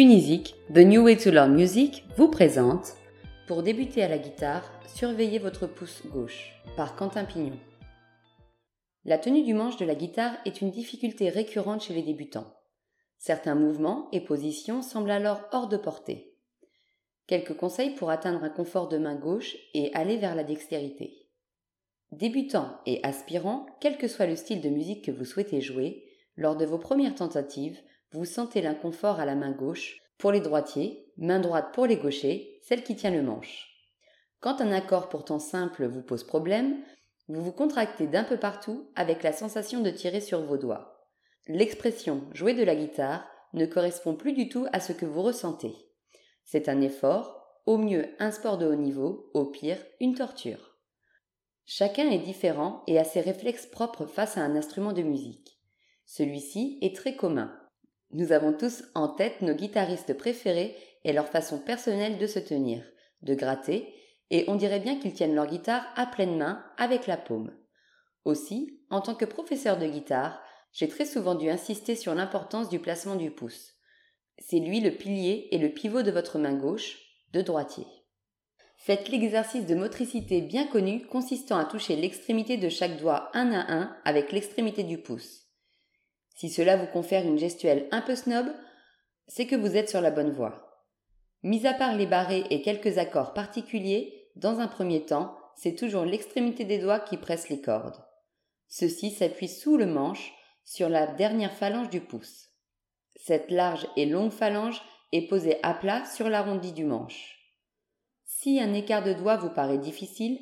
Unisic, The New Way to Learn Music, vous présente Pour débuter à la guitare, surveillez votre pouce gauche par Quentin Pignon. La tenue du manche de la guitare est une difficulté récurrente chez les débutants. Certains mouvements et positions semblent alors hors de portée. Quelques conseils pour atteindre un confort de main gauche et aller vers la dextérité. Débutants et aspirants, quel que soit le style de musique que vous souhaitez jouer, lors de vos premières tentatives, vous sentez l'inconfort à la main gauche, pour les droitiers, main droite pour les gauchers, celle qui tient le manche. Quand un accord pourtant simple vous pose problème, vous vous contractez d'un peu partout avec la sensation de tirer sur vos doigts. L'expression jouer de la guitare ne correspond plus du tout à ce que vous ressentez. C'est un effort, au mieux un sport de haut niveau, au pire une torture. Chacun est différent et a ses réflexes propres face à un instrument de musique. Celui-ci est très commun. Nous avons tous en tête nos guitaristes préférés et leur façon personnelle de se tenir, de gratter, et on dirait bien qu'ils tiennent leur guitare à pleine main avec la paume. Aussi, en tant que professeur de guitare, j'ai très souvent dû insister sur l'importance du placement du pouce. C'est lui le pilier et le pivot de votre main gauche, de droitier. Faites l'exercice de motricité bien connu consistant à toucher l'extrémité de chaque doigt un à un avec l'extrémité du pouce. Si cela vous confère une gestuelle un peu snob, c'est que vous êtes sur la bonne voie. Mis à part les barrés et quelques accords particuliers, dans un premier temps, c'est toujours l'extrémité des doigts qui presse les cordes. Ceci s'appuie sous le manche, sur la dernière phalange du pouce. Cette large et longue phalange est posée à plat sur l'arrondi du manche. Si un écart de doigts vous paraît difficile,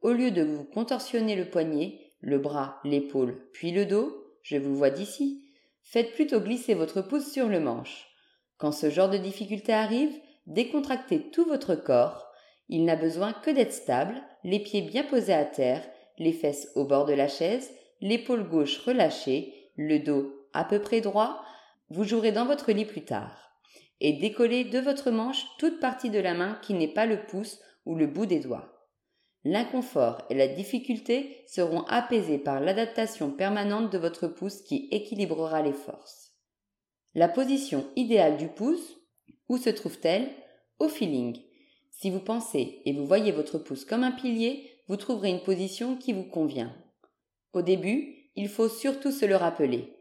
au lieu de vous contorsionner le poignet, le bras, l'épaule, puis le dos, je vous vois d'ici, Faites plutôt glisser votre pouce sur le manche. Quand ce genre de difficulté arrive, décontractez tout votre corps. Il n'a besoin que d'être stable, les pieds bien posés à terre, les fesses au bord de la chaise, l'épaule gauche relâchée, le dos à peu près droit. Vous jouerez dans votre lit plus tard. Et décollez de votre manche toute partie de la main qui n'est pas le pouce ou le bout des doigts. L'inconfort et la difficulté seront apaisés par l'adaptation permanente de votre pouce qui équilibrera les forces. La position idéale du pouce, où se trouve-t-elle? Au feeling. Si vous pensez et vous voyez votre pouce comme un pilier, vous trouverez une position qui vous convient. Au début, il faut surtout se le rappeler.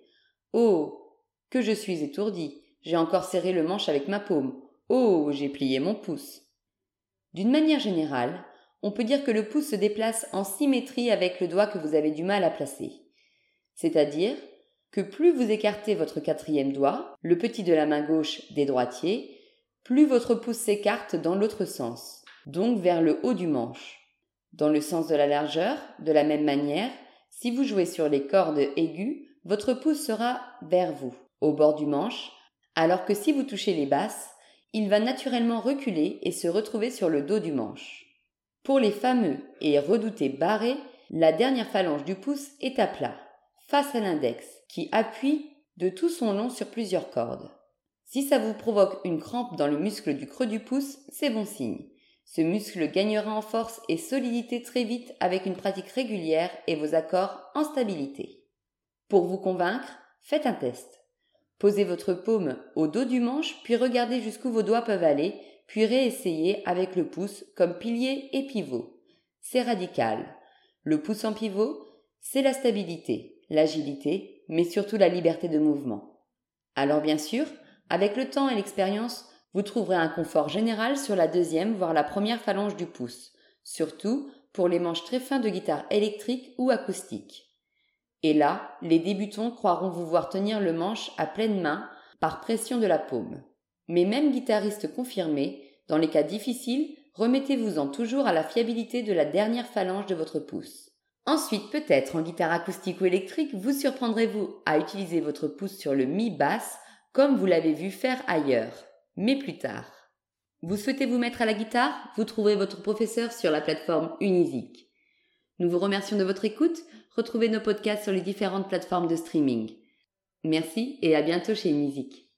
Oh Que je suis étourdi J'ai encore serré le manche avec ma paume. Oh J'ai plié mon pouce. D'une manière générale, on peut dire que le pouce se déplace en symétrie avec le doigt que vous avez du mal à placer. C'est-à-dire que plus vous écartez votre quatrième doigt, le petit de la main gauche des droitiers, plus votre pouce s'écarte dans l'autre sens, donc vers le haut du manche. Dans le sens de la largeur, de la même manière, si vous jouez sur les cordes aiguës, votre pouce sera vers vous, au bord du manche, alors que si vous touchez les basses, il va naturellement reculer et se retrouver sur le dos du manche. Pour les fameux et redoutés barrés, la dernière phalange du pouce est à plat, face à l'index, qui appuie de tout son long sur plusieurs cordes. Si ça vous provoque une crampe dans le muscle du creux du pouce, c'est bon signe. Ce muscle gagnera en force et solidité très vite avec une pratique régulière et vos accords en stabilité. Pour vous convaincre, faites un test. Posez votre paume au dos du manche, puis regardez jusqu'où vos doigts peuvent aller puis réessayer avec le pouce comme pilier et pivot. C'est radical. Le pouce en pivot, c'est la stabilité, l'agilité, mais surtout la liberté de mouvement. Alors bien sûr, avec le temps et l'expérience, vous trouverez un confort général sur la deuxième, voire la première phalange du pouce, surtout pour les manches très fins de guitare électrique ou acoustique. Et là, les débutants croiront vous voir tenir le manche à pleine main par pression de la paume. Mais même guitariste confirmé, dans les cas difficiles, remettez-vous-en toujours à la fiabilité de la dernière phalange de votre pouce. Ensuite, peut-être en guitare acoustique ou électrique, vous surprendrez-vous à utiliser votre pouce sur le mi basse comme vous l'avez vu faire ailleurs, mais plus tard. Vous souhaitez vous mettre à la guitare? Vous trouverez votre professeur sur la plateforme Unisic. Nous vous remercions de votre écoute. Retrouvez nos podcasts sur les différentes plateformes de streaming. Merci et à bientôt chez Unisic.